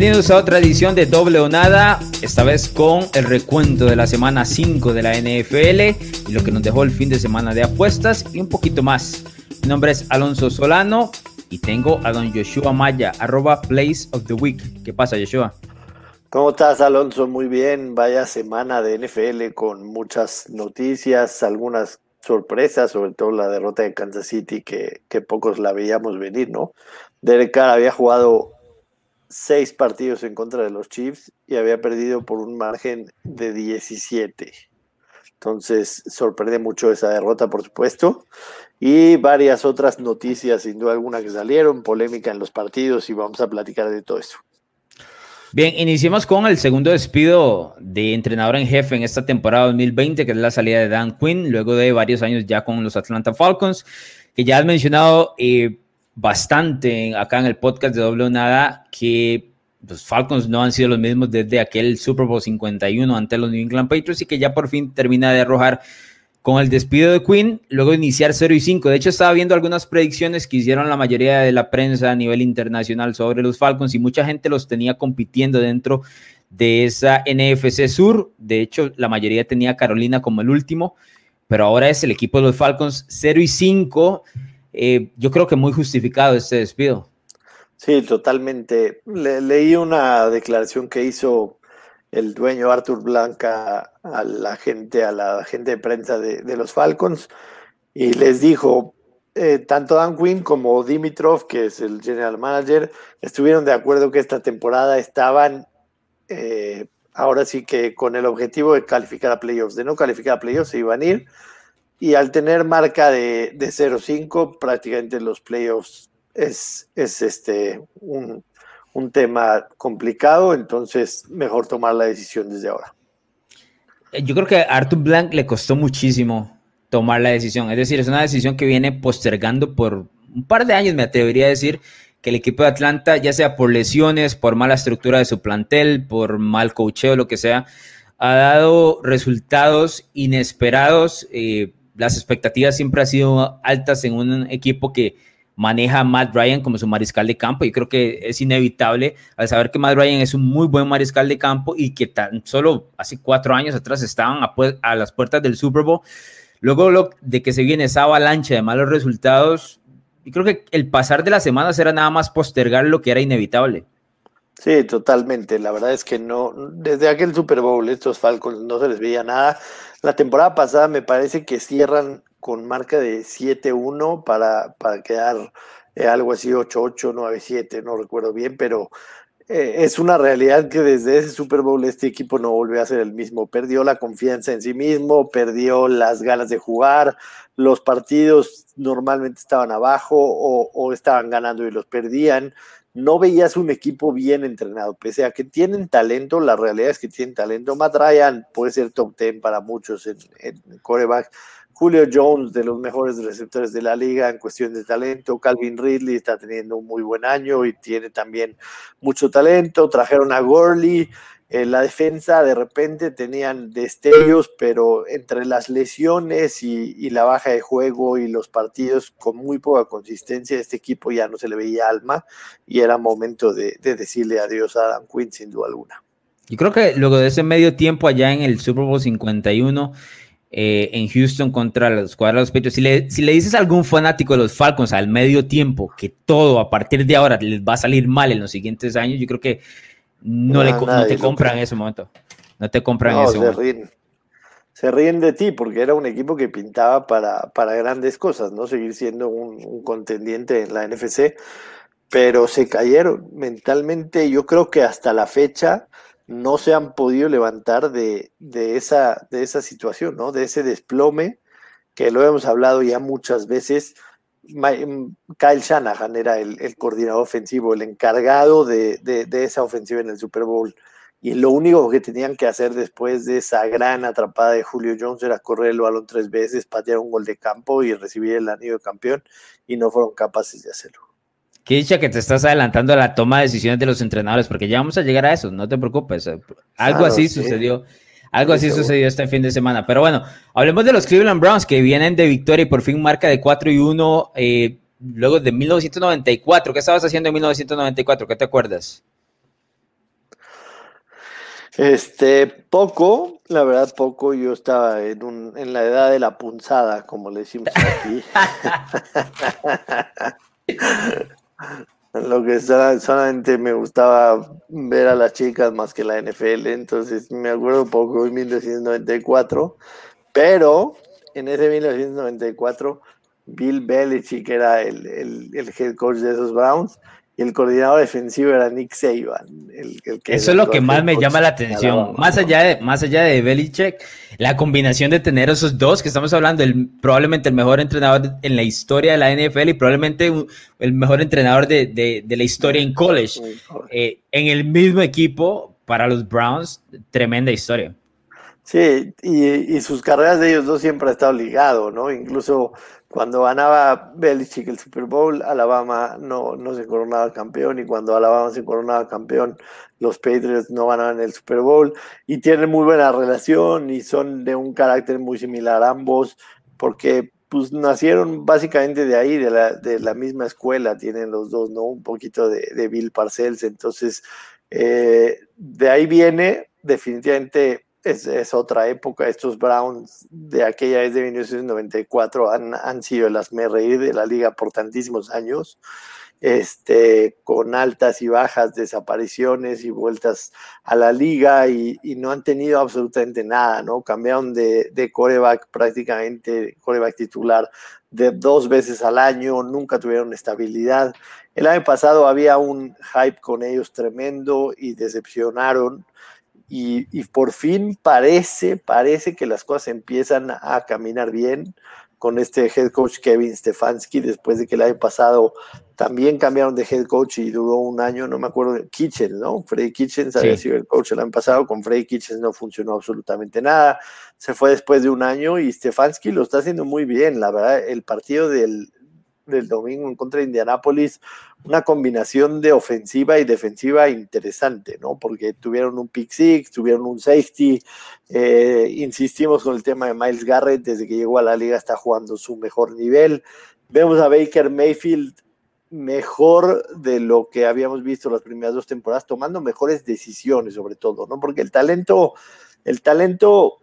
Bienvenidos a otra edición de Doble o Nada, esta vez con el recuento de la semana 5 de la NFL y lo que nos dejó el fin de semana de apuestas y un poquito más. Mi nombre es Alonso Solano y tengo a don Joshua Maya, arroba Place of the Week. ¿Qué pasa, Joshua? ¿Cómo estás, Alonso? Muy bien. Vaya semana de NFL con muchas noticias, algunas sorpresas, sobre todo la derrota de Kansas City, que, que pocos la veíamos venir, ¿no? Derek Carr había jugado seis partidos en contra de los Chiefs y había perdido por un margen de 17. Entonces sorprende mucho esa derrota, por supuesto. Y varias otras noticias, sin duda alguna, que salieron, polémica en los partidos y vamos a platicar de todo eso. Bien, iniciemos con el segundo despido de entrenador en jefe en esta temporada 2020, que es la salida de Dan Quinn, luego de varios años ya con los Atlanta Falcons, que ya has mencionado. Eh, bastante acá en el podcast de Doble Nada que los Falcons no han sido los mismos desde aquel Super Bowl 51 ante los New England Patriots y que ya por fin termina de arrojar con el despido de Quinn, luego iniciar 0 y 5. De hecho, estaba viendo algunas predicciones que hicieron la mayoría de la prensa a nivel internacional sobre los Falcons y mucha gente los tenía compitiendo dentro de esa NFC Sur. De hecho, la mayoría tenía Carolina como el último, pero ahora es el equipo de los Falcons 0 y 5 eh, yo creo que muy justificado este despido. Sí, totalmente. leí una declaración que hizo el dueño Arthur Blanca a la gente, a la gente de prensa de, los Falcons, y les dijo, eh, tanto Dan Quinn como Dimitrov, que es el general manager, estuvieron de acuerdo que esta temporada estaban eh, ahora sí que con el objetivo de calificar a playoffs. De no calificar a playoffs se iban a ir y al tener marca de, de 0-5, prácticamente los playoffs es, es este, un, tema complicado, entonces mejor tomar la decisión desde ahora. Eh, yo creo que a Arthur Blank le costó muchísimo tomar la decisión, es decir, es una decisión que viene postergando por un par de años, me atrevería a decir, que el equipo de Atlanta, ya sea por lesiones, por mala estructura de su plantel, por mal cocheo, lo que sea, ha dado resultados inesperados. Eh, las expectativas siempre han sido altas en un equipo que maneja a Matt Ryan como su mariscal de campo. y creo que es inevitable al saber que Matt Ryan es un muy buen mariscal de campo y que tan solo hace cuatro años atrás estaban a, las puertas del Super Bowl. Luego de que se viene esa avalancha de malos resultados, y creo que el pasar de las semanas era nada más postergar lo que era inevitable. Sí, totalmente. La verdad es que no, desde aquel Super Bowl estos Falcons no se les veía nada. La temporada pasada me parece que cierran con marca de 7-1 para, para quedar eh, algo así 8-8, 9-7, no recuerdo bien, pero eh, es una realidad que desde ese Super Bowl este equipo no volvió a ser el mismo. Perdió la confianza en sí mismo, perdió las ganas de jugar, los partidos normalmente estaban abajo o, o estaban ganando y los perdían no veías un equipo bien entrenado, pese a que tienen talento, la realidad es que tienen talento. Matt Ryan puede ser top 10 para muchos en, coreback. Julio Jones, de los mejores receptores de la liga en cuestión de talento. Calvin Ridley está teniendo un muy buen año y tiene también mucho talento. Trajeron a Gurley, en la defensa de repente tenían destellos, pero entre las lesiones y, la baja de juego y los partidos con muy poca consistencia, este equipo ya no se le veía alma y era momento de, decirle adiós a Adam Quinn sin duda alguna. Yo creo que luego de ese medio tiempo allá en el Super Bowl 51 eh, en Houston contra los cuadros Patriots, si le, si le dices a algún fanático de los Falcons al medio tiempo que todo a partir de ahora les va a salir mal en los siguientes años, yo creo que no, le, te compran en ese momento. No te compran en ese se momento. Ríen. Se ríen de ti porque era un equipo que pintaba para, para grandes cosas, ¿no? Seguir siendo un, contendiente en la NFC, pero se cayeron mentalmente. Yo creo que hasta la fecha no se han podido levantar de, de, esa, de esa situación, ¿no? De ese desplome que lo hemos hablado ya muchas veces Kyle Shanahan era el, coordinador ofensivo, el encargado de, esa ofensiva en el Super Bowl. Y lo único que tenían que hacer después de esa gran atrapada de Julio Jones era correr el balón tres veces, patear un gol de campo y recibir el anillo de campeón, y no fueron capaces de hacerlo. Qué dicha que te estás adelantando a la toma de decisiones de los entrenadores, porque ya vamos a llegar a eso, no te preocupes. Algo así sucedió algo así sucedió este fin de semana. Pero bueno, hablemos de los Cleveland Browns que vienen de victoria y por fin marca de 4 y 1 eh, luego de 1994. ¿Qué estabas haciendo en 1994? ¿Qué te acuerdas? Este, poco, la verdad, poco. Yo estaba en, un, en la edad de la punzada, como le decimos aquí. Lo que solamente me gustaba ver a las chicas más que la NFL, entonces me acuerdo poco en 1994, pero en ese 1994 Bill Belichick era el, el, el head coach de esos Browns y el coordinador defensivo era Nick Saban. Eso es lo que más me llama la atención. Más allá, de, más allá de Belichick, la combinación de tener esos dos, que estamos hablando, el, probablemente el mejor entrenador en la historia de la NFL y probablemente el mejor entrenador de, la historia en college, eh, en el mismo equipo para los Browns, tremenda historia. Sí, y, y, sus carreras de ellos dos siempre ha estado ligado, ¿no? Incluso cuando ganaba Belichick el Super Bowl, Alabama no, no se coronaba campeón y cuando Alabama se coronaba campeón, los Patriots no ganaban el Super Bowl y tienen muy buena relación y son de un carácter muy similar ambos porque pues nacieron básicamente de ahí, de la, de la misma escuela, tienen los dos, ¿no? Un poquito de, Bill Parcells, entonces eh, de ahí viene definitivamente es, otra época. Estos Browns de aquella vez de 1994 han, han sido las me de la liga por tantísimos años, este, con altas y bajas desapariciones y vueltas a la liga y, no han tenido absolutamente nada, ¿no? Cambiaron de, de coreback prácticamente, coreback titular, de dos veces al año, nunca tuvieron estabilidad. El año pasado había un hype con ellos tremendo y decepcionaron y, por fin parece, parece que las cosas empiezan a caminar bien con este head coach Kevin Stefanski, después de que el año pasado también cambiaron de head coach y duró un año, no me acuerdo, Kitchens, ¿no? Freddy Kitchens había sido el coach el año pasado, con Freddy Kitchens no funcionó absolutamente nada, se fue después de un año y Stefanski lo está haciendo muy bien, la verdad, el partido del, del domingo en contra de Indianápolis, una combinación de ofensiva y defensiva interesante, ¿no? Porque tuvieron un pick six, tuvieron un safety, eh, insistimos con el tema de Miles Garrett, desde que llegó a la liga está jugando su mejor nivel. Vemos a Baker Mayfield mejor de lo que habíamos visto las primeras dos temporadas, tomando mejores decisiones sobre todo, ¿no? Porque el talento, el talento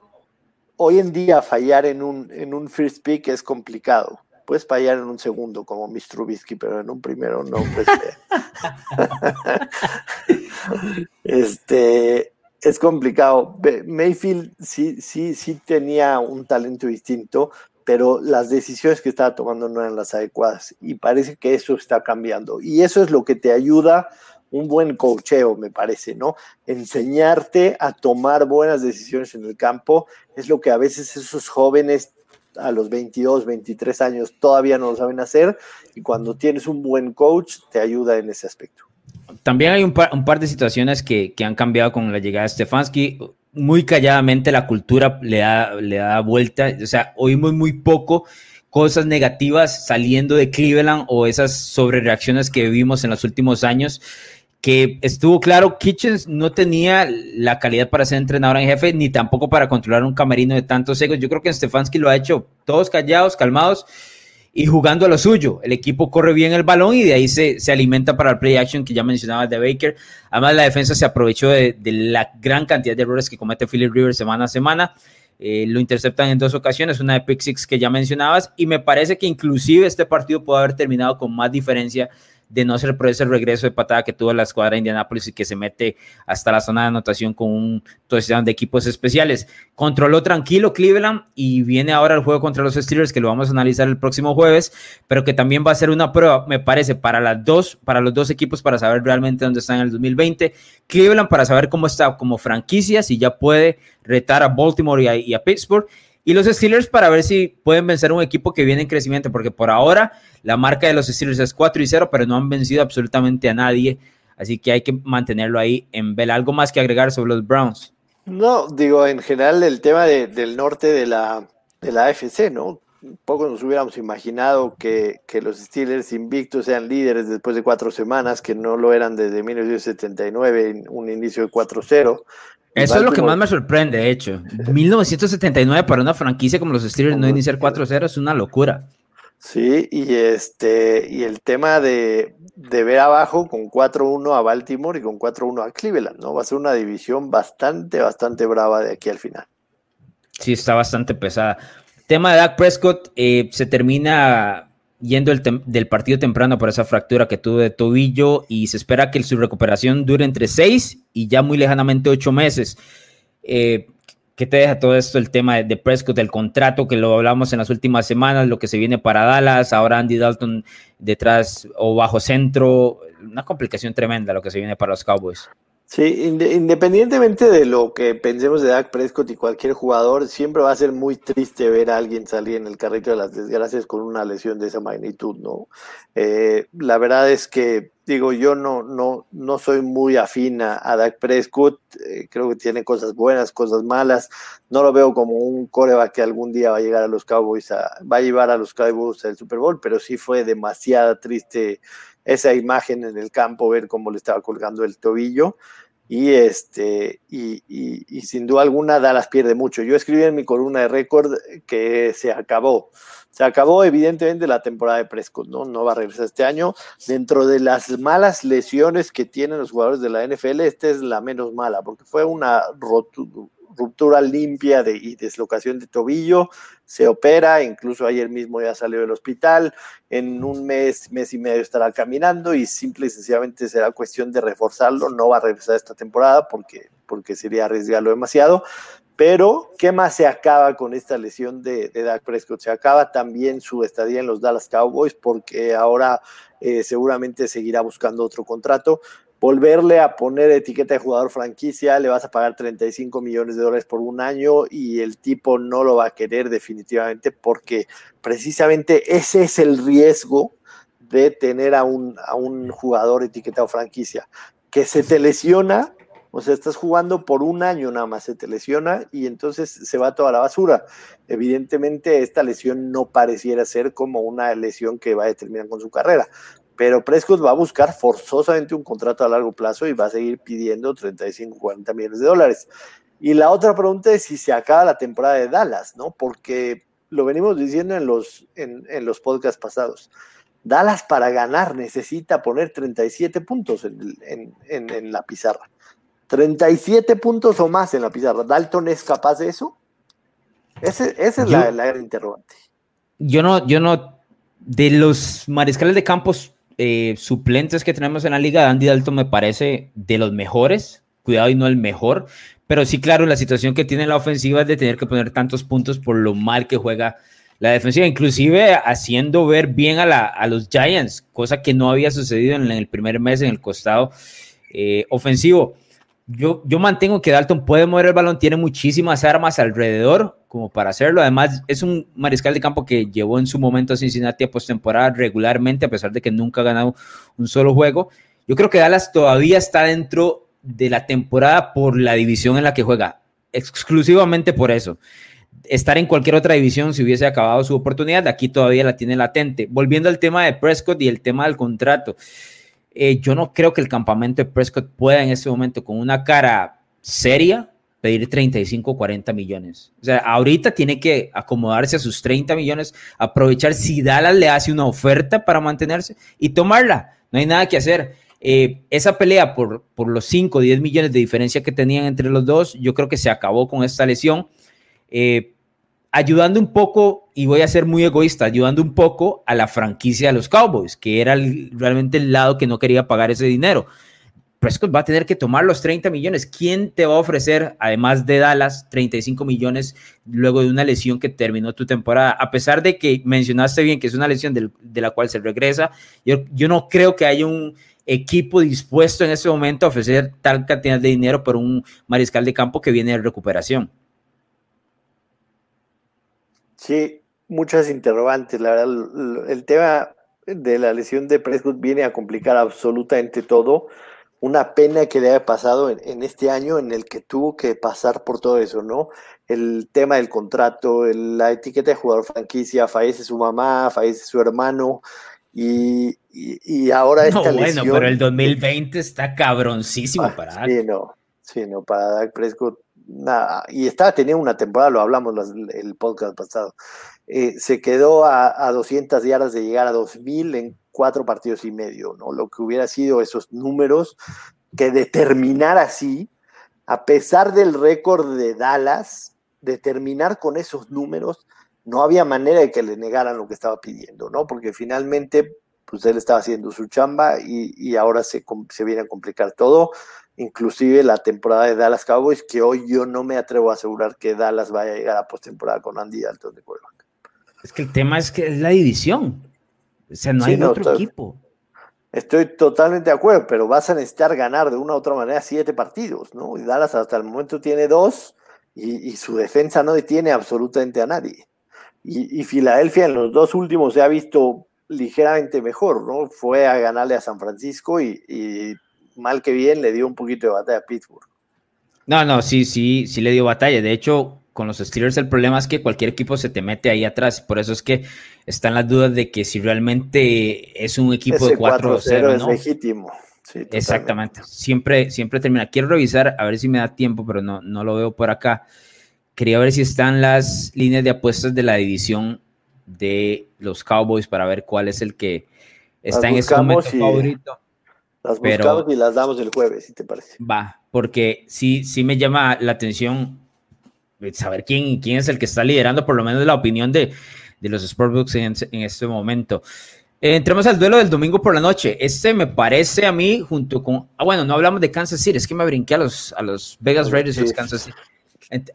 hoy en día fallar en un, en un first pick es complicado puedes fallar en un segundo como Mr. Trubisky, pero en un primero no, pues. este es complicado. Mayfield sí, sí, sí tenía un talento distinto, pero las decisiones que estaba tomando no eran las adecuadas. Y parece que eso está cambiando. Y eso es lo que te ayuda un buen cocheo, me parece, ¿no? Enseñarte a tomar buenas decisiones en el campo es lo que a veces esos jóvenes a los 22, 23 años todavía no lo saben hacer y cuando tienes un buen coach te ayuda en ese aspecto. También hay un par, de situaciones que, han cambiado con la llegada de Stefanski. Muy calladamente la cultura le da, le da vuelta, o sea, oímos muy poco cosas negativas saliendo de Cleveland o esas sobrereacciones que vivimos en los últimos años que estuvo claro, Kitchens no tenía la calidad para ser entrenador en jefe, ni tampoco para controlar un camerino de tantos egos. Yo creo que Stefanski lo ha hecho todos callados, calmados y jugando a lo suyo. El equipo corre bien el balón y de ahí se, se alimenta para el play action que ya mencionaba de Baker. Además, la defensa se aprovechó de, la gran cantidad de errores que comete Philip Rivers semana a semana. Eh, lo interceptan en dos ocasiones, una de pick que ya mencionabas, y me parece que inclusive este partido puede haber terminado con más diferencia de no ser por ese regreso de patada que tuvo la escuadra de Indianapolis y que se mete hasta la zona de anotación con un touchdown de equipos especiales. Controló tranquilo Cleveland y viene ahora el juego contra los Steelers que lo vamos a analizar el próximo jueves, pero que también va a ser una prueba, me parece, para las dos, para los dos equipos para saber realmente dónde están en el 2020. Cleveland para saber cómo está como franquicia, si ya puede retar a Baltimore y a Pittsburgh y los Steelers para ver si pueden vencer un equipo que viene en crecimiento, porque por ahora la marca de los Steelers es 4 y 0, pero no han vencido absolutamente a nadie. Así que hay que mantenerlo ahí en vela. ¿Algo más que agregar sobre los Browns? No, digo, en general el tema del norte de la, de la AFC, ¿no? Poco nos hubiéramos imaginado que, que, los Steelers invictos sean líderes después de cuatro semanas, que no lo eran desde 1979, un inicio de 4-0. Eso es lo que más me sorprende, de hecho. 1979 para una franquicia como los Steelers no iniciar 4-0 es una locura. Sí, y este, y el tema de, de ver abajo con 4-1 a Baltimore y con 4-1 a Cleveland, ¿no? Va a ser una división bastante, bastante brava de aquí al final. Sí, está bastante pesada. Tema de Dak Prescott, eh, se termina yendo del partido temprano por esa fractura que tuvo de tobillo y se espera que su recuperación dure entre seis y ya muy lejanamente ocho meses. Eh, ¿Qué te deja todo esto el tema de, Prescott, del contrato que lo hablamos en las últimas semanas, lo que se viene para Dallas, ahora Andy Dalton detrás o bajo centro, una complicación tremenda lo que se viene para los Cowboys? Sí, independientemente de lo que pensemos de Dak Prescott y cualquier jugador, siempre va a ser muy triste ver a alguien salir en el carrito de las desgracias con una lesión de esa magnitud, ¿no? Eh, la verdad es que, digo, yo no, no, no soy muy afín a, Dak Prescott, eh, creo que tiene cosas buenas, cosas malas, no lo veo como un coreback que algún día va a llegar a los Cowboys, va a llevar a los Cowboys al Super Bowl, pero sí fue demasiado triste esa imagen en el campo, ver cómo le estaba colgando el tobillo. Y, este, y, y, sin duda alguna Dallas pierde mucho. Yo escribí en mi columna de récord que se acabó. Se acabó evidentemente la temporada de Prescott, ¿no? No va a regresar este año. Dentro de las malas lesiones que tienen los jugadores de la NFL, esta es la menos mala, porque fue una rotura ruptura limpia de, y deslocación de tobillo, se opera, incluso ayer mismo ya salió del hospital, en un mes, mes y medio estará caminando y simple y sencillamente será cuestión de reforzarlo, no va a regresar esta temporada porque, porque sería arriesgarlo demasiado, pero ¿qué más se acaba con esta lesión de, de Dak Prescott? Se acaba también su estadía en los Dallas Cowboys porque ahora eh, seguramente seguirá buscando otro contrato volverle a poner etiqueta de jugador franquicia, le vas a pagar 35 millones de dólares por un año y el tipo no lo va a querer definitivamente porque precisamente ese es el riesgo de tener a un, a un jugador etiquetado franquicia, que se te lesiona, o sea, estás jugando por un año nada más, se te lesiona y entonces se va toda la basura. Evidentemente esta lesión no pareciera ser como una lesión que va a determinar con su carrera, pero Prescott va a buscar forzosamente un contrato a largo plazo y va a seguir pidiendo 35, 40 millones de dólares. Y la otra pregunta es si se acaba la temporada de Dallas, ¿no? Porque lo venimos diciendo en los, en, los podcasts pasados. Dallas para ganar necesita poner 37 puntos en, en, la pizarra. 37 puntos o más en la pizarra. ¿Dalton es capaz de eso? esa es la, la gran interrogante. Yo no, yo no, de los mariscales de campos eh, suplentes que tenemos en la liga, Andy Dalton me parece de los mejores, cuidado y no el mejor, pero sí, claro, la situación que tiene la ofensiva es de tener que poner tantos puntos por lo mal que juega la defensiva, inclusive haciendo ver bien a, los Giants, cosa que no había sucedido en, el primer mes en el costado eh, ofensivo yo, yo mantengo que Dalton puede mover el balón, tiene muchísimas armas alrededor como para hacerlo. Además, es un mariscal de campo que llevó en su momento a Cincinnati a postemporada regularmente, a pesar de que nunca ha ganado un solo juego. Yo creo que Dallas todavía está dentro de la temporada por la división en la que juega, exclusivamente por eso. Estar en cualquier otra división si hubiese acabado su oportunidad, aquí todavía la tiene latente. Volviendo al tema de Prescott y el tema del contrato. Eh, yo no creo que el campamento de Prescott pueda en ese momento, con una cara seria, pedir 35 o 40 millones. O sea, ahorita tiene que acomodarse a sus 30 millones, aprovechar si Dallas le hace una oferta para mantenerse y tomarla. No hay nada que hacer. Eh, esa pelea por, por los 5 o 10 millones de diferencia que tenían entre los dos, yo creo que se acabó con esta lesión. Eh, ayudando un poco, y voy a ser muy egoísta, ayudando un poco a la franquicia de los Cowboys, que era realmente el lado que no quería pagar ese dinero. Prescott va a tener que tomar los 30 millones. ¿Quién te va a ofrecer, además de Dallas, 35 millones luego de una lesión que terminó tu temporada? A pesar de que mencionaste bien que es una lesión de la cual se regresa, yo, yo no creo que haya un equipo dispuesto en ese momento a ofrecer tal cantidad de dinero por un mariscal de campo que viene de recuperación. Sí, muchas interrogantes. La verdad, el tema de la lesión de Prescott viene a complicar absolutamente todo. Una pena que le haya pasado en, este año en el que tuvo que pasar por todo eso, ¿no? El tema del contrato, la etiqueta de jugador franquicia, fallece su mamá, fallece su hermano y, ahora esta no, Bueno, pero el 2020 está cabroncísimo ah, para Sí, no, sí, no, para Dak Prescott y estaba teniendo una temporada, lo hablamos el podcast pasado, eh, se quedó a, 200 yardas de llegar a 2000 en cuatro partidos y medio, ¿no? Lo que hubiera sido esos números que determinar así, a pesar del récord de Dallas, determinar con esos números, no había manera de que le negaran lo que estaba pidiendo, ¿no? Porque finalmente, pues él estaba haciendo su chamba y, ahora se, se viene a complicar todo inclusive la temporada de Dallas Cowboys, que hoy yo no me atrevo a asegurar que Dallas vaya a llegar a postemporada con Andy Dalton de quarterback. Es que el tema es que es la división. O sea, no hay otro equipo. Estoy totalmente de acuerdo, pero vas a necesitar ganar de una u otra manera siete partidos, ¿no? Y Dallas hasta el momento tiene dos y, su defensa no detiene absolutamente a nadie. Y, Filadelfia en los dos últimos se ha visto ligeramente mejor, ¿no? Fue a ganarle a San Francisco y, y mal que bien, le dio un poquito de batalla a Pittsburgh. No, no, sí, sí, sí le dio batalla. De hecho, con los Steelers el problema es que cualquier equipo se te mete ahí atrás. Por eso es que están las dudas de que si realmente es un equipo de 4-0 es legítimo. Exactamente. Siempre, siempre termina. Quiero revisar a ver si me da tiempo, pero no, no lo veo por acá. Quería ver si están las líneas de apuestas de la división de los Cowboys para ver cuál es el que está en este momento favorito. Las buscamos y las damos el jueves, si te parece. Va, porque sí, sí me llama la atención saber quién, quién es el que está liderando, por lo menos la opinión de, de los Sportbooks en, en este momento. Entremos al duelo del domingo por la noche. Este me parece a mí, junto con. Ah, bueno, no hablamos de Kansas City, es que me brinqué a los, a los Vegas Raiders y los Kansas City.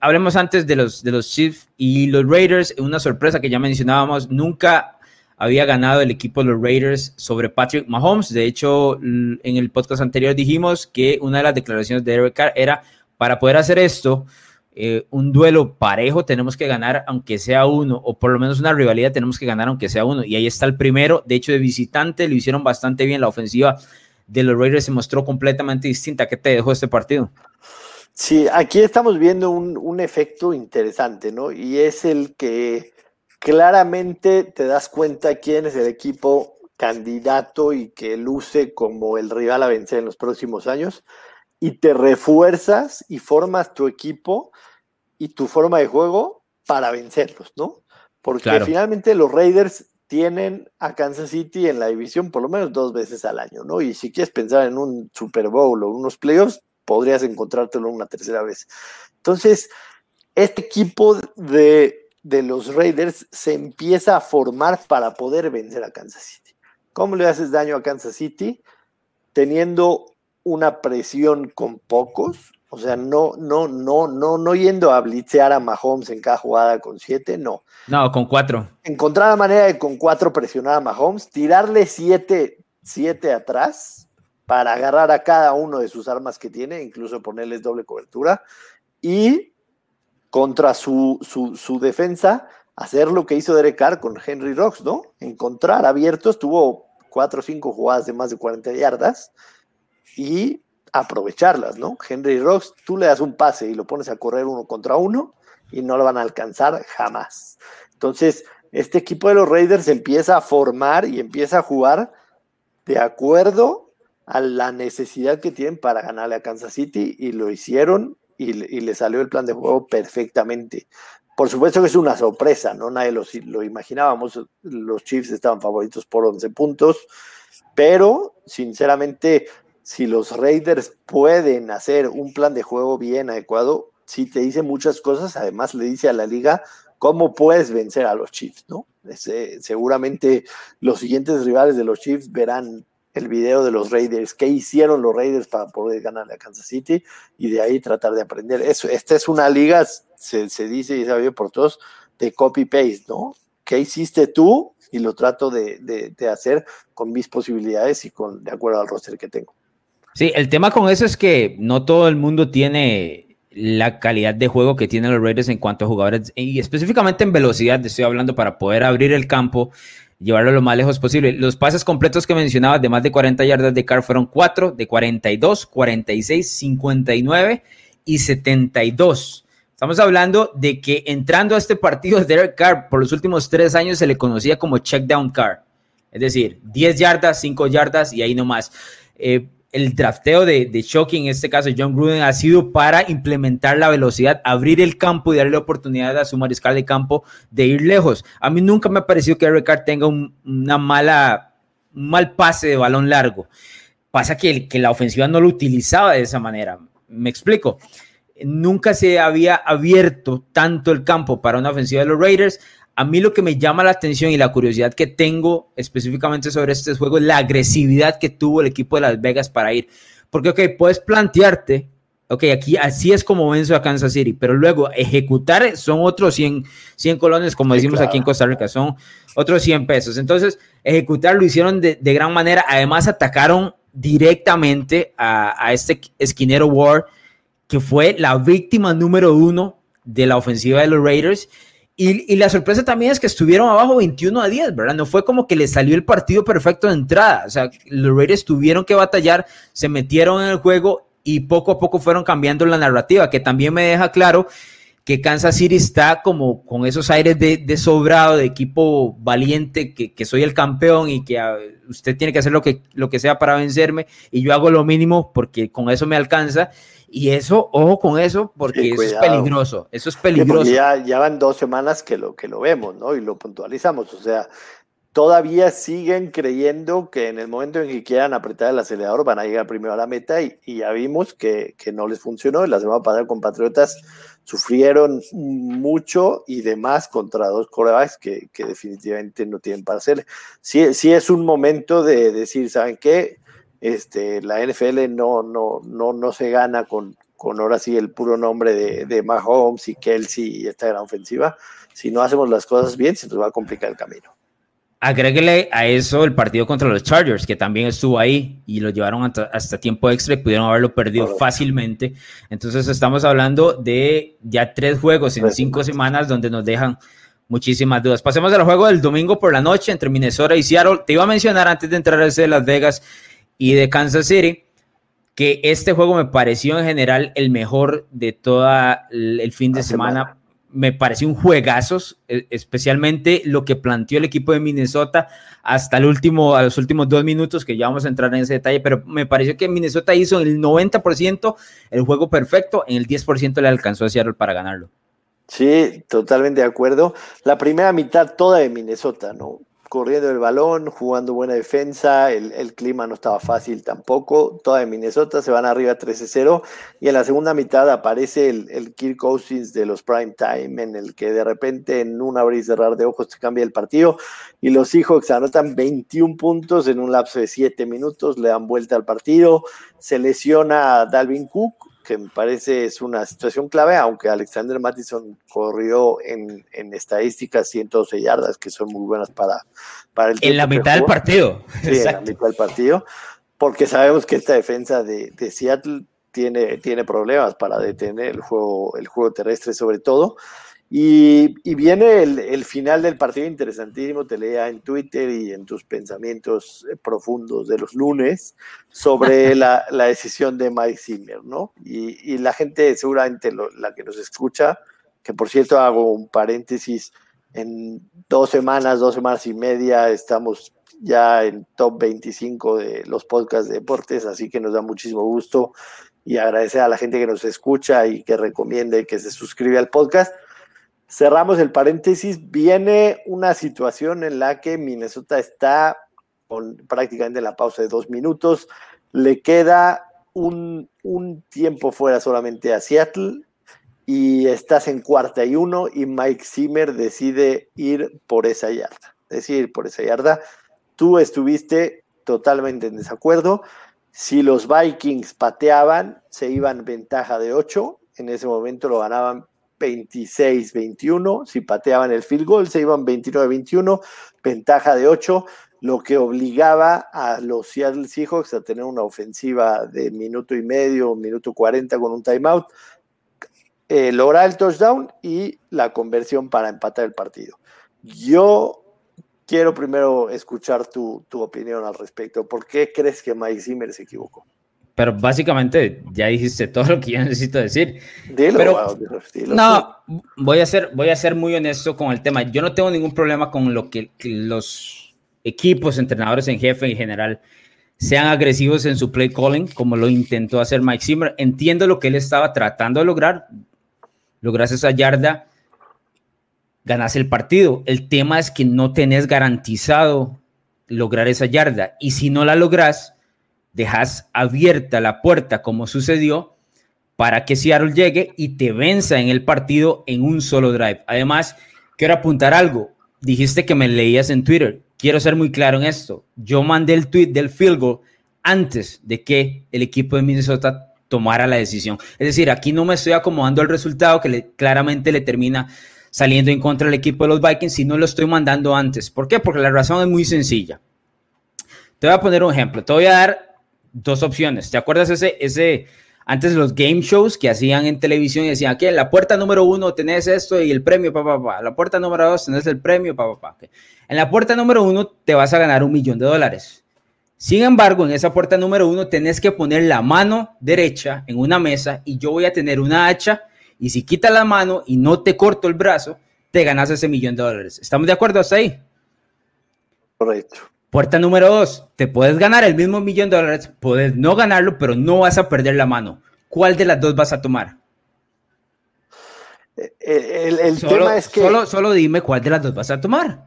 Hablemos antes de los, de los Chiefs y los Raiders. Una sorpresa que ya mencionábamos, nunca había ganado el equipo de los Raiders sobre Patrick Mahomes. De hecho, en el podcast anterior dijimos que una de las declaraciones de Eric Carr era, para poder hacer esto, eh, un duelo parejo tenemos que ganar aunque sea uno, o por lo menos una rivalidad tenemos que ganar aunque sea uno. Y ahí está el primero. De hecho, de visitante lo hicieron bastante bien. La ofensiva de los Raiders se mostró completamente distinta. ¿Qué te dejó este partido? Sí, aquí estamos viendo un efecto interesante, ¿no? Y es el que claramente te das cuenta quién es el equipo candidato y que luce como el rival a vencer en los próximos años y te refuerzas y formas tu equipo y tu forma de juego para vencerlos, ¿no? Porque finalmente los Raiders tienen a Kansas City en la división por lo menos dos veces al año, ¿no? Y si quieres pensar en un Super Bowl o unos playoffs, podrías encontrártelo una tercera vez. Entonces, este equipo de de los Raiders se empieza a formar para poder vencer a Kansas City. ¿Cómo le haces daño a Kansas City? Teniendo una presión con pocos, o sea, no, no, no, no, no yendo a blitzear a Mahomes en cada jugada con siete, no. No, con cuatro. Encontrar la manera de con cuatro presionar a Mahomes, tirarle siete, siete atrás para agarrar a cada uno de sus armas que tiene, incluso ponerles doble cobertura, y contra su, su, defensa, hacer lo que hizo Derek Carr con Henry Rocks, ¿no? Encontrar abiertos, tuvo cuatro o cinco jugadas de más de 40 yardas y aprovecharlas, ¿no? Henry Rocks, tú le das un pase y lo pones a correr uno contra uno y no lo van a alcanzar jamás. Entonces, este equipo de los Raiders empieza a formar y empieza a jugar de acuerdo a la necesidad que tienen para ganarle a Kansas City y lo hicieron y, le salió el plan de juego perfectamente. Por supuesto que es una sorpresa, ¿no? Nadie lo, imaginábamos. Los Chiefs estaban favoritos por 11 puntos, pero sinceramente, si los Raiders pueden hacer un plan de juego bien adecuado, sí te dice muchas cosas. Además, le dice a la liga cómo puedes vencer a los Chiefs, ¿no? seguramente los siguientes rivales de los Chiefs verán el video de los Raiders, qué hicieron los Raiders para poder ganarle a Kansas City y de ahí tratar de aprender. Eso, esta es una liga, se, dice y se por todos, de copy-paste, ¿no? ¿Qué hiciste tú? Y lo trato de, de, hacer con mis posibilidades y con de acuerdo al roster que tengo. Sí, el tema con eso es que no todo el mundo tiene la calidad de juego que tienen los Raiders en cuanto a jugadores y específicamente en velocidad, estoy hablando para poder abrir el campo llevarlo lo más lejos posible. Los pases completos que mencionabas de más de 40 yardas de Carr fueron 4, de 42, 46, 59 y 72. Estamos hablando de que entrando a este partido, Derek Carr por los últimos tres años se le conocía como check down car. Es decir, 10 yardas, 5 yardas y ahí nomás. Eh, el drafteo de, de en este caso John Gruden, ha sido para implementar la velocidad, abrir el campo y darle la oportunidad a su mariscal de campo de ir lejos. A mí nunca me ha parecido que Eric Carr tenga una mala, un mal pase de balón largo. Pasa que, que la ofensiva no lo utilizaba de esa manera. Me explico. Nunca se había abierto tanto el campo para una ofensiva de los Raiders a mí lo que me llama la atención y la curiosidad que tengo específicamente sobre este juego es la agresividad que tuvo el equipo de Las Vegas para ir. Porque, ok, puedes plantearte, ok, aquí así es como venzo a Kansas City, pero luego ejecutar son otros 100, 100 colones, como decimos aquí en Costa Rica, son otros 100 pesos. Entonces, ejecutar lo hicieron de, gran manera. Además, atacaron directamente a, a este esquinero War, que fue la víctima número uno de la ofensiva de los Raiders y, la sorpresa también es que estuvieron abajo 21 a 10, ¿verdad? No fue como que les salió el partido perfecto de entrada. O sea, los Raiders tuvieron que batallar, se metieron en el juego y poco a poco fueron cambiando la narrativa, que también me deja claro que Kansas City está como con esos aires de, sobrado, de equipo valiente, que, soy el campeón y que ah, usted tiene que hacer lo que, lo que sea para vencerme y yo hago lo mínimo porque con eso me alcanza. Y eso, ojo con eso, porque eso es peligroso. Eso es peligroso. Ya, ya, van dos semanas que lo, que lo vemos, ¿no? Y lo puntualizamos. O sea, todavía siguen creyendo que en el momento en que quieran apretar el acelerador van a llegar primero a la meta y, ya vimos que, que, no les funcionó. La semana pasada con Patriotas sufrieron mucho y demás contra dos corebacks que, que definitivamente no tienen para hacer. Sí, sí es un momento de decir, ¿saben qué? Este, la NFL no, no, no, no se gana con, con ahora sí el puro nombre de, de Mahomes y Kelsey y esta gran ofensiva. Si no hacemos las cosas bien, se nos va a complicar el camino. Agréguele a eso el partido contra los Chargers, que también estuvo ahí y lo llevaron hasta, tiempo extra y pudieron haberlo perdido fácilmente. Entonces estamos hablando de ya tres juegos en cinco semanas donde nos dejan muchísimas dudas. Pasemos al juego del domingo por la noche entre Minnesota y Seattle. Te iba a mencionar antes de entrar a ese de Las Vegas y de Kansas City, que este juego me pareció en general el mejor de todo el fin de semana. Me pareció un juegazo, e, especialmente lo que planteó el equipo de Minnesota hasta el último, a los últimos dos minutos, que ya vamos a entrar en ese detalle, pero me pareció que Minnesota hizo el 90% el juego perfecto, en el 10% le alcanzó a Seattle para ganarlo. Sí, totalmente de acuerdo. La primera mitad toda de Minnesota, ¿no? Corriendo el balón, jugando buena defensa, el, clima no estaba fácil tampoco, toda de Minnesota se van arriba 13-0 y en la segunda mitad aparece el, el Kirk Cousins de los prime time en el que de repente en un abrir y cerrar de ojos se cambia el partido y los Seahawks anotan 21 puntos en un lapso de 7 minutos, le dan vuelta al partido, se lesiona Dalvin Cook, que me parece es una situación clave, aunque Alexander Mattison corrió en, en estadísticas 112 yardas, que son muy buenas para, para el En la mitad del partido. Sí, en la mitad del partido, porque sabemos que esta defensa de, de Seattle tiene, tiene problemas para detener el juego, el juego terrestre sobre todo. Y, viene el, final del partido interesantísimo, te leía en Twitter y en tus pensamientos eh, profundos de los lunes sobre la, decisión de Mike Zimmer, ¿no? Y, la gente seguramente la que nos escucha, que por cierto hago un paréntesis, en dos semanas, dos semanas y media estamos ya en top 25 de los podcasts de deportes, así que nos da muchísimo gusto y agradecer a la gente que nos escucha y que recomiende y que se suscribe al podcast cerramos el paréntesis, viene una situación en la que Minnesota está con prácticamente la pausa de dos minutos, le queda un, tiempo fuera solamente a Seattle y estás en cuarta y uno y Mike Zimmer decide ir por esa yarda, decir, por esa yarda. Tú estuviste totalmente en desacuerdo. Si los Vikings pateaban, se iban ventaja de ocho. En ese momento lo ganaban 26-21. Si pateaban el field goal, se iban 29-21, ventaja de 8, lo que obligaba a los Seattle Seahawks a tener una ofensiva de minuto y medio, minuto 40 con un timeout, eh, lograr el touchdown y la conversión para empatar el partido. Yo quiero primero escuchar tu, tu opinión al respecto. ¿Por qué crees que Mike Zimmer se equivocó? Pero básicamente ya dijiste todo lo que yo necesito decir. Dilo, pero, no, voy a, ser, voy a ser muy honesto con el tema. Yo no tengo ningún problema con lo que los equipos, entrenadores en jefe en general sean agresivos en su play calling, como lo intentó hacer Mike Zimmer. Entiendo lo que él estaba tratando de lograr. Logras esa yarda, ganas el partido. El tema es que no tenés garantizado lograr esa yarda. Y si no la logras, dejas abierta la puerta, como sucedió, para que Seattle llegue y te venza en el partido en un solo drive. Además, quiero apuntar algo. Dijiste que me leías en Twitter quiero ser muy claro en esto. Yo mandé el tweet del field goal antes de que el equipo de Minnesota tomara la decisión. Es decir, aquí no me estoy acomodando el resultado que claramente le termina saliendo en contra del equipo de los Vikings, sino lo estoy mandando antes. ¿Por qué? Porque la razón es muy sencilla. Te voy a poner un ejemplo. Te voy a dar dos opciones. ¿Te acuerdas ese, ese antes los game shows que hacían en televisión y decían, aquí en la puerta número uno tenés esto y el premio, papá, papá. La puerta número dos tenés el premio, papá, papá. En la puerta número uno te vas a ganar un millón de dólares. Sin embargo, en esa puerta número uno tenés que poner la mano derecha en una mesa y yo voy a tener una hacha y si quitas la mano y no te corto el brazo, te ganas ese millón de dólares. ¿Estamos de acuerdo hasta ahí? Correcto. Puerta número dos, te puedes ganar el mismo millón de dólares, puedes no ganarlo, pero no vas a perder la mano. ¿Cuál de las dos vas a tomar? Eh, eh, el, tema es que... Solo, solo dime cuál de las dos vas a tomar.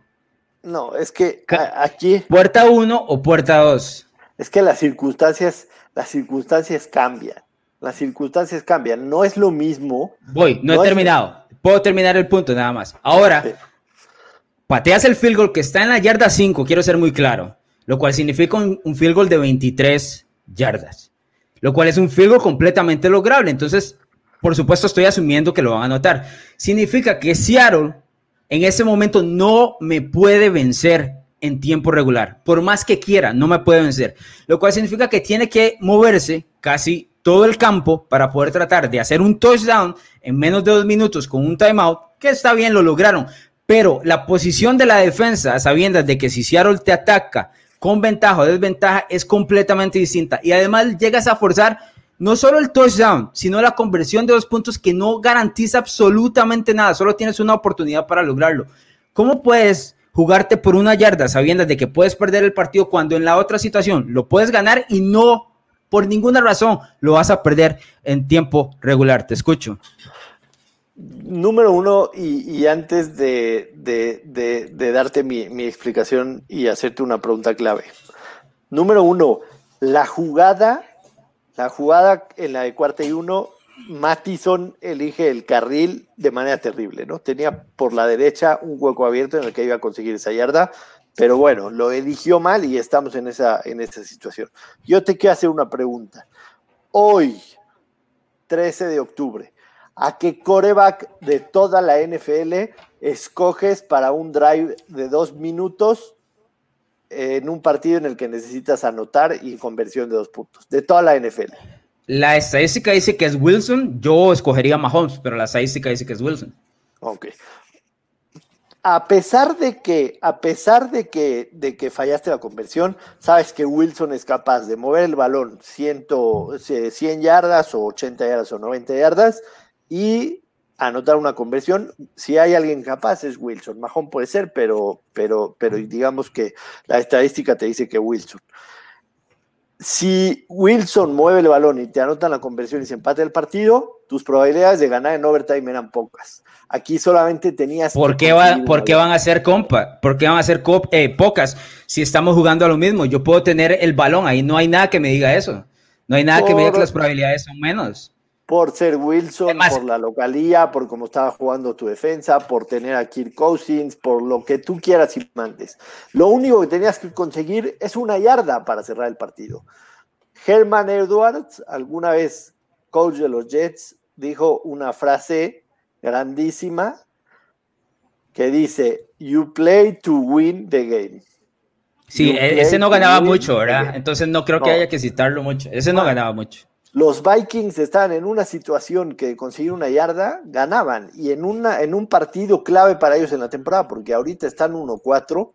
No, es que aquí. ¿Puerta 1 o puerta 2? Es que las circunstancias, las circunstancias cambian. Las circunstancias cambian. No es lo mismo. Voy, no, he terminado. Puedo terminar el punto nada más. Ahora, pateas el field goal que está en la yarda 5, quiero ser muy claro. Lo cual significa un, un field goal de 23 yardas. Lo cual es un field goal completamente lograble. Entonces, por supuesto, estoy asumiendo que lo van a anotar. Significa que Seattle en ese momento no me puede vencer en tiempo regular. Por más que quiera, no me puede vencer. Lo cual significa que tiene que moverse casi todo el campo para poder tratar de hacer un touchdown en menos de dos minutos con un timeout, que está bien, lo lograron. Pero la posición de la defensa, sabiendo de que si Seattle te ataca con ventaja o desventaja, es completamente distinta. Y además llegas a forzar no solo el touchdown, sino la conversión de dos puntos que no garantiza absolutamente nada, solo tienes una oportunidad para lograrlo. ¿Cómo puedes jugarte por una yarda sabiendo de que puedes perder el partido cuando en la otra situación lo puedes ganar y no por ninguna razón lo vas a perder en tiempo regular? Te escucho. Número uno, y, antes de, darte mi, mi explicación y hacerte una pregunta clave. Número uno, la jugada la jugada en la de cuarta y uno, Mattison elige el carril de manera terrible, ¿no? Tenía por la derecha un hueco abierto en el que iba a conseguir esa yarda, pero bueno, lo eligió mal y estamos en esa, en esa situación. Yo te quiero hacer una pregunta. Hoy, 13 de octubre, ¿a qué coreback de toda la NFL escoges para un drive de dos minutos en un partido en el que necesitas anotar y conversión de dos puntos, de toda la NFL. La estadística dice que es Wilson, yo escogería Mahomes, pero la estadística dice que es Wilson. Ok. A pesar de que, a pesar de que, de que fallaste la conversión, sabes que Wilson es capaz de mover el balón 100, 100 yardas o 80 yardas o 90 yardas y anotar una conversión. Si hay alguien capaz es Wilson. Mahón puede ser, pero, pero, pero digamos que la estadística te dice que Wilson. Si Wilson mueve el balón y te anotan la conversión y se empate el partido, tus probabilidades de ganar en overtime eran pocas. Aquí solamente tenías. ¿Por qué, va, ¿por qué van a ser compa? ¿Por qué van a ser eh, pocas si estamos jugando a lo mismo? Yo puedo tener el balón, ahí no hay nada que me diga eso. No hay nada que me diga que las probabilidades son menos por ser Wilson, por la localía, por cómo estaba jugando tu defensa, por tener a Kirk Cousins, por lo que tú quieras y mandes. Lo único que tenías que conseguir es una yarda para cerrar el partido. Herman Edwards, alguna vez coach de los Jets, dijo una frase grandísima que dice, You play to win the game. Sí, e-, ese no ganaba mucho, ¿verdad? Entonces no creo que haya que citarlo mucho. Ese no ganaba mucho los Vikings están en una situación que conseguir una yarda, ganaban. Y en, una, en un partido clave para ellos en la temporada, porque ahorita están 1-4.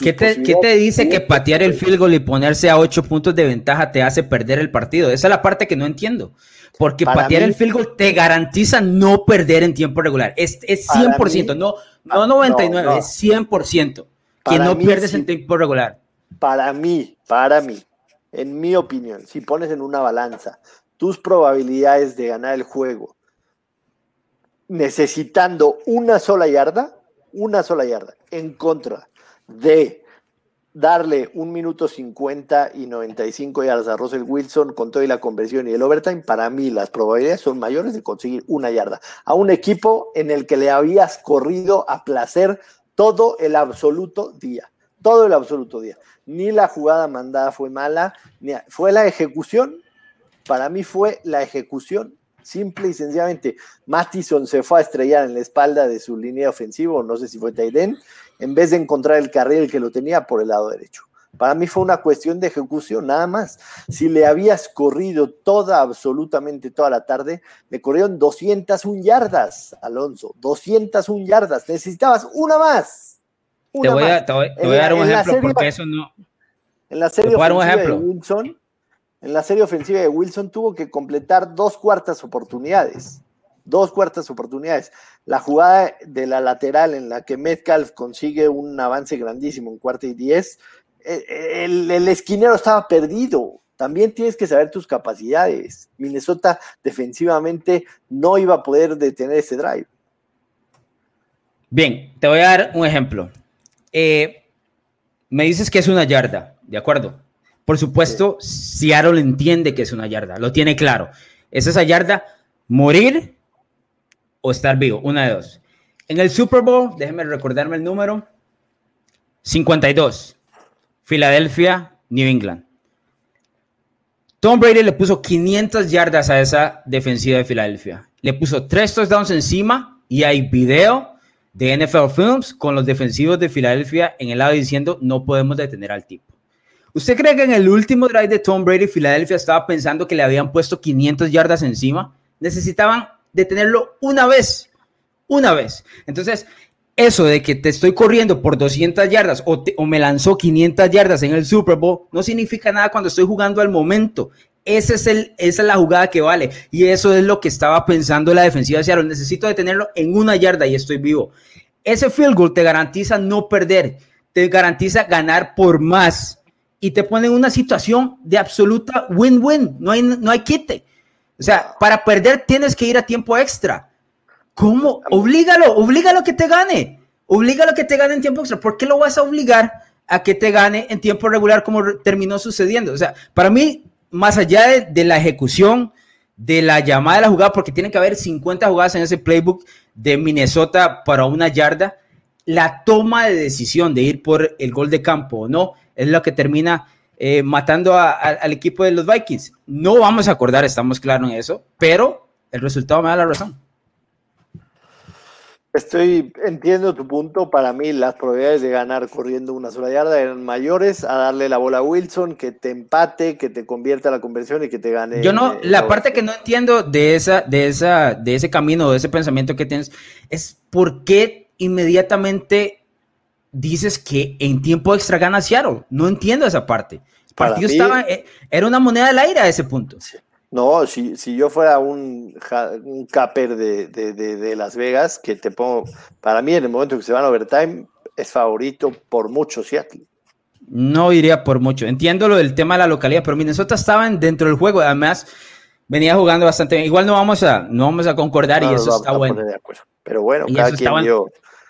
¿Qué te, ¿Qué te dice que patear el field goal y ponerse a 8 puntos de ventaja te hace perder el partido? Esa es la parte que no entiendo. Porque patear el field goal te garantiza no perder en tiempo regular. Es, es 100%, no, no 99, ah, es 100% que no pierdes en tiempo regular. Para mí, para mí, en mi opinión, si pones en una balanza tus probabilidades de ganar el juego necesitando una sola yarda, una sola yarda, en contra de darle un minuto 50 y 95 yardas a Russell Wilson con toda la conversión y el overtime, para mí las probabilidades son mayores de conseguir una yarda a un equipo en el que le habías corrido a placer todo el absoluto día, todo el absoluto día. Ni la jugada mandada fue mala, ni fue la ejecución, para mí fue la ejecución Simple y sencillamente, Mattison se fue a estrellar en la espalda de su línea ofensiva, no sé si fue Taiden, en vez de encontrar el carril que lo tenía por el lado derecho. Para mí fue una cuestión de ejecución, nada más. Si le habías corrido toda, absolutamente toda la tarde, le corrieron 201 yardas, Alonso, 201 yardas. Necesitabas una más. Te, voy A, dar un ejemplo porque eso no. En la serie ofensiva de Wilson, en la serie ofensiva de Wilson tuvo que completar dos cuartas oportunidades. Dos cuartas oportunidades. La jugada de la lateral en la que Metcalf consigue un avance grandísimo en cuarta y diez, eh, eh, el, el esquinero estaba perdido. También tienes que saber tus capacidades. Minnesota defensivamente no iba a poder detener ese drive. Bien, te voy a dar un ejemplo. Eh, me dices que es una yarda, ¿de acuerdo? Por supuesto, Seattle entiende que es una yarda, lo tiene claro. Es esa yarda, morir o estar vivo, una de dos. En el Super Bowl, déjenme recordarme el número, 52, Filadelfia, New England. Tom Brady le puso 500 yardas a esa defensiva de Filadelfia. Le puso tres touchdowns encima y hay video de NFL Films con los defensivos de Filadelfia en el lado diciendo no podemos detener al tipo. ¿Usted cree que en el último drive de Tom Brady, Filadelfia estaba pensando que le habían puesto 500 yardas encima? Necesitaban detenerlo una vez, una vez. Entonces, eso de que te estoy corriendo por 200 yardas o, me lanzó 500 yardas en el Super Bowl no significa nada cuando estoy jugando al momento. Ese es el, esa es la jugada que vale. Y eso es lo que estaba pensando la defensiva de Seattle. Necesito detenerlo en una yarda y estoy vivo. Ese field goal te garantiza no perder, te garantiza ganar por más y te pone en una situación de absoluta win-win. No hay, no hay quite. O sea, para perder tienes que ir a tiempo extra. ¿Cómo? Oblígalo, oblígalo a que te gane. Oblígalo a que te gane en tiempo extra. ¿Por qué lo vas a obligar a que te gane en tiempo regular como terminó sucediendo? O sea, para mí, más allá de, la ejecución, de la llamada de la jugada, porque tiene que haber 50 jugadas en ese playbook de Minnesota para una yarda, la toma de decisión de ir por el gol de campo o no es lo que termina eh, matando al equipo de los Vikings. No vamos a acordar, estamos claros en eso, pero el resultado me da la razón. Estoy, entiendo tu punto. Para mí, las probabilidades de ganar corriendo una sola yarda eran mayores a darle la bola a Wilson, que te empate, que te convierta la conversión y que te gane. Yo no, la parte que no entiendo de esa, de esa, de ese camino, de ese pensamiento que tienes, es por qué inmediatamente dices que en tiempo extra gana Seattle. No entiendo esa parte. El partido estaba, eh, era una moneda del aire a ese punto. No, si, si yo fuera un, un caper de, de, Las Vegas, que te pongo, para mí en el momento que se van a overtime, es favorito por mucho Seattle. No iría por mucho. Entiendo lo del tema de la localidad, pero Minnesota estaba dentro del juego. Además, venía jugando bastante bien. Igual no vamos a, no vamos a concordar y eso está bueno. Pero bueno, cada quien.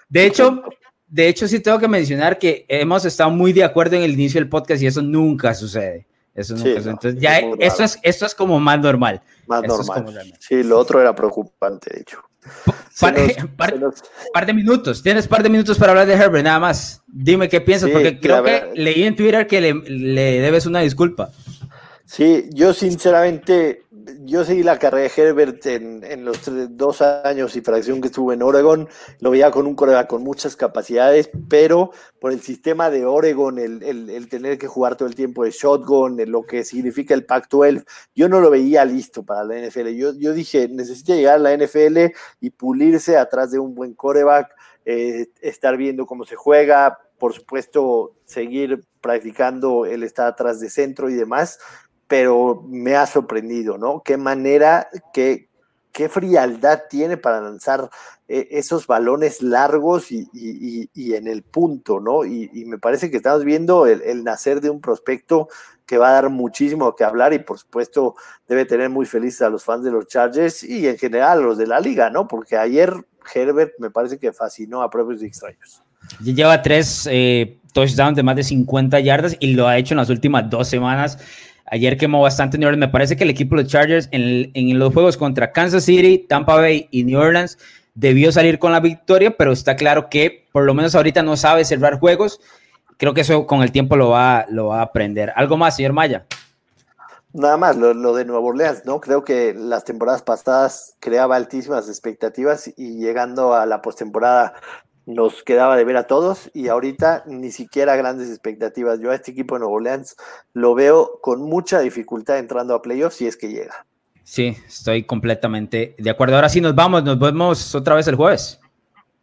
De hecho, de hecho, sí tengo que mencionar que hemos estado muy de acuerdo en el inicio del podcast y eso nunca sucede. Eso nunca sucede. Entonces, ya esto es, esto es como más normal. Más normal. sí, lo otro era preocupante, de hecho. Par, de minutos. Tienes par de minutos para hablar de Herbert, nada más. Dime qué piensas, porque creo que leí en Twitter que le, le debes una disculpa. Sí, yo sinceramente yo seguí la carrera de Herbert en, los dos años y fracción que estuve en Oregon. Lo veía con un coreback con muchas capacidades, pero por el sistema de Oregon, el, tener que jugar todo el tiempo de shotgun, lo que significa el Pac-12, yo no lo veía listo para la NFL. Yo, yo dije, necesita llegar a la NFL y pulirse atrás de un buen coreback, eh, estar viendo cómo se juega, por supuesto, seguir practicando el estar atrás de centro y demás pero me ha sorprendido, ¿no? Qué manera, qué, qué frialdad tiene para lanzar eh, esos balones largos y, en el punto, ¿no? Y, me parece que estamos viendo el, nacer de un prospecto que va a dar muchísimo que hablar y por supuesto debe tener muy felices a los fans de los Chargers y en general a los de la liga, ¿no? Porque ayer Herbert me parece que fascinó a propios y extraños. Lleva tres eh, touchdowns de más de 50 yardas y lo ha hecho en las últimas dos semanas. Ayer quemó bastante New Orleans. Me parece que el equipo de Chargers en, en, los juegos contra Kansas City, Tampa Bay y New Orleans debió salir con la victoria, pero está claro que por lo menos ahorita no sabe cerrar juegos. Creo que eso con el tiempo lo va, lo va a aprender. ¿Algo más, señor Maya? Nada más, lo, lo, de Nueva Orleans, ¿no? Creo que las temporadas pasadas creaba altísimas expectativas y llegando a la postemporada nos quedaba de ver a todos y ahorita ni siquiera grandes expectativas. Yo a este equipo de Nuevo Orleans lo veo con mucha dificultad entrando a playoffs si es que llega. Sí, estoy completamente de acuerdo. Ahora sí nos vamos, nos vemos otra vez el jueves.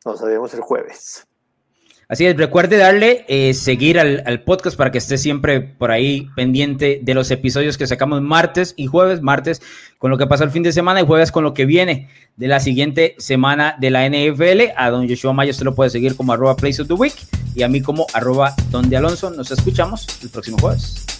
Nos vemos el jueves. Así es, recuerde darle eh, seguir al, podcast para que esté siempre por ahí pendiente de los episodios que sacamos martes y jueves, martes con lo que pasa el fin de semana y jueves con lo que viene de la siguiente semana de la NFL. A don Joshua Mayo usted lo puede seguir como arroba Place of the Week y a mí como arroba Don de Alonso. Nos escuchamos el próximo jueves.